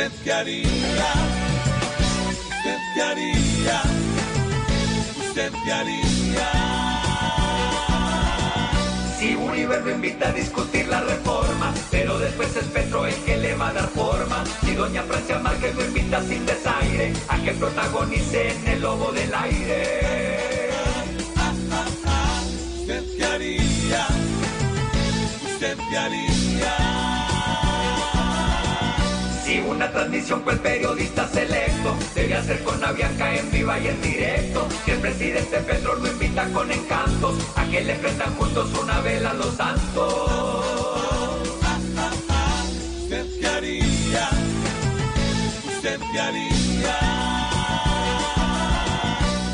¿Usted qué haría? ¿Usted qué haría? ¿Usted qué haría? Si Uribe lo invita a discutir la reforma, pero después es Petro el que le va a dar forma. Si doña Francia Márquez lo invita sin desaire, a que protagonice en el lobo del aire. ¿Usted qué haría? ¿Usted qué haría? Una transmisión fue el periodista selecto, debe hacer con la Bianca en viva y en directo. Si el presidente Pedro lo invita con encantos, a que le prendan juntos una vela a los santos. ¿Usted qué haría? ¿Usted qué haría?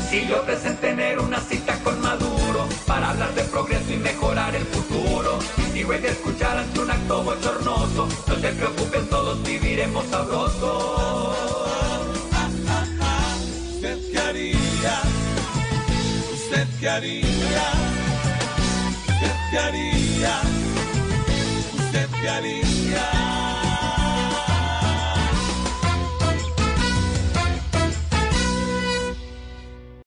Si yo ofrecen tener una cita con Maduro para hablar de progreso y mejorar el futuro. Y si voy a escuchar ante un acto bochornoso, no se preocupen, todos viviremos sabroso. ¿Usted qué haría? ¿Usted qué haría? ¿Usted qué haría? ¿Usted qué haría?